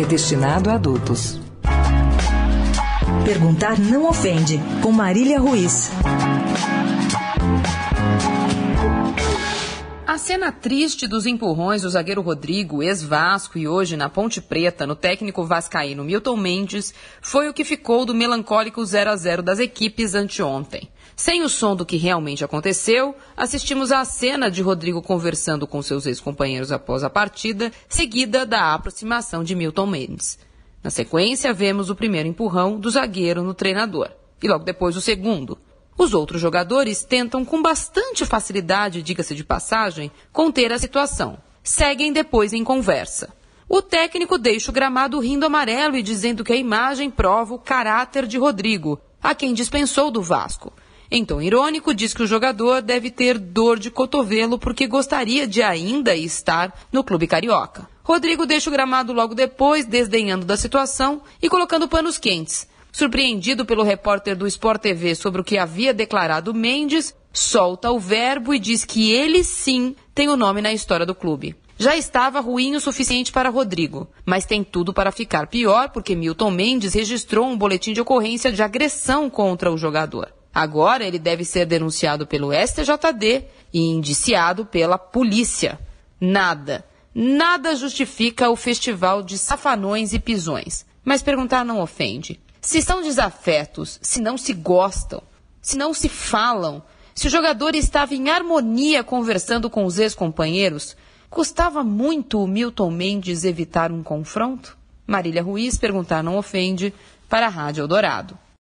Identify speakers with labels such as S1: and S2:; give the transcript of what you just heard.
S1: é destinado a adultos.
S2: Perguntar não ofende, com Marília Ruiz.
S3: A cena triste dos empurrões do zagueiro Rodrigo, ex-Vasco e hoje na Ponte Preta, no técnico vascaíno Milton Mendes, foi o que ficou do melancólico 0 a 0 das equipes anteontem. Sem o som do que realmente aconteceu, assistimos à cena de Rodrigo conversando com seus ex-companheiros após a partida, seguida da aproximação de Milton Mendes. Na sequência, vemos o primeiro empurrão do zagueiro no treinador, e logo depois o segundo. Os outros jogadores tentam com bastante facilidade, diga-se de passagem, conter a situação. Seguem depois em conversa. O técnico deixa o gramado rindo amarelo e dizendo que a imagem prova o caráter de Rodrigo, a quem dispensou do Vasco. Em tom irônico, diz que o jogador deve ter dor de cotovelo porque gostaria de ainda estar no clube carioca. Rodrigo deixa o gramado logo depois, desdenhando da situação e colocando panos quentes. Surpreendido pelo repórter do Sport TV sobre o que havia declarado Mendes, solta o verbo e diz que ele sim tem o nome na história do clube. Já estava ruim o suficiente para Rodrigo, mas tem tudo para ficar pior porque Milton Mendes registrou um boletim de ocorrência de agressão contra o jogador. Agora ele deve ser denunciado pelo STJD e indiciado pela polícia. Nada, nada justifica o festival de safanões e pisões. Mas perguntar não ofende. Se são desafetos, se não se gostam, se não se falam, se o jogador estava em harmonia conversando com os ex-companheiros, custava muito o Milton Mendes evitar um confronto? Marília Ruiz perguntar não ofende para a Rádio Eldorado.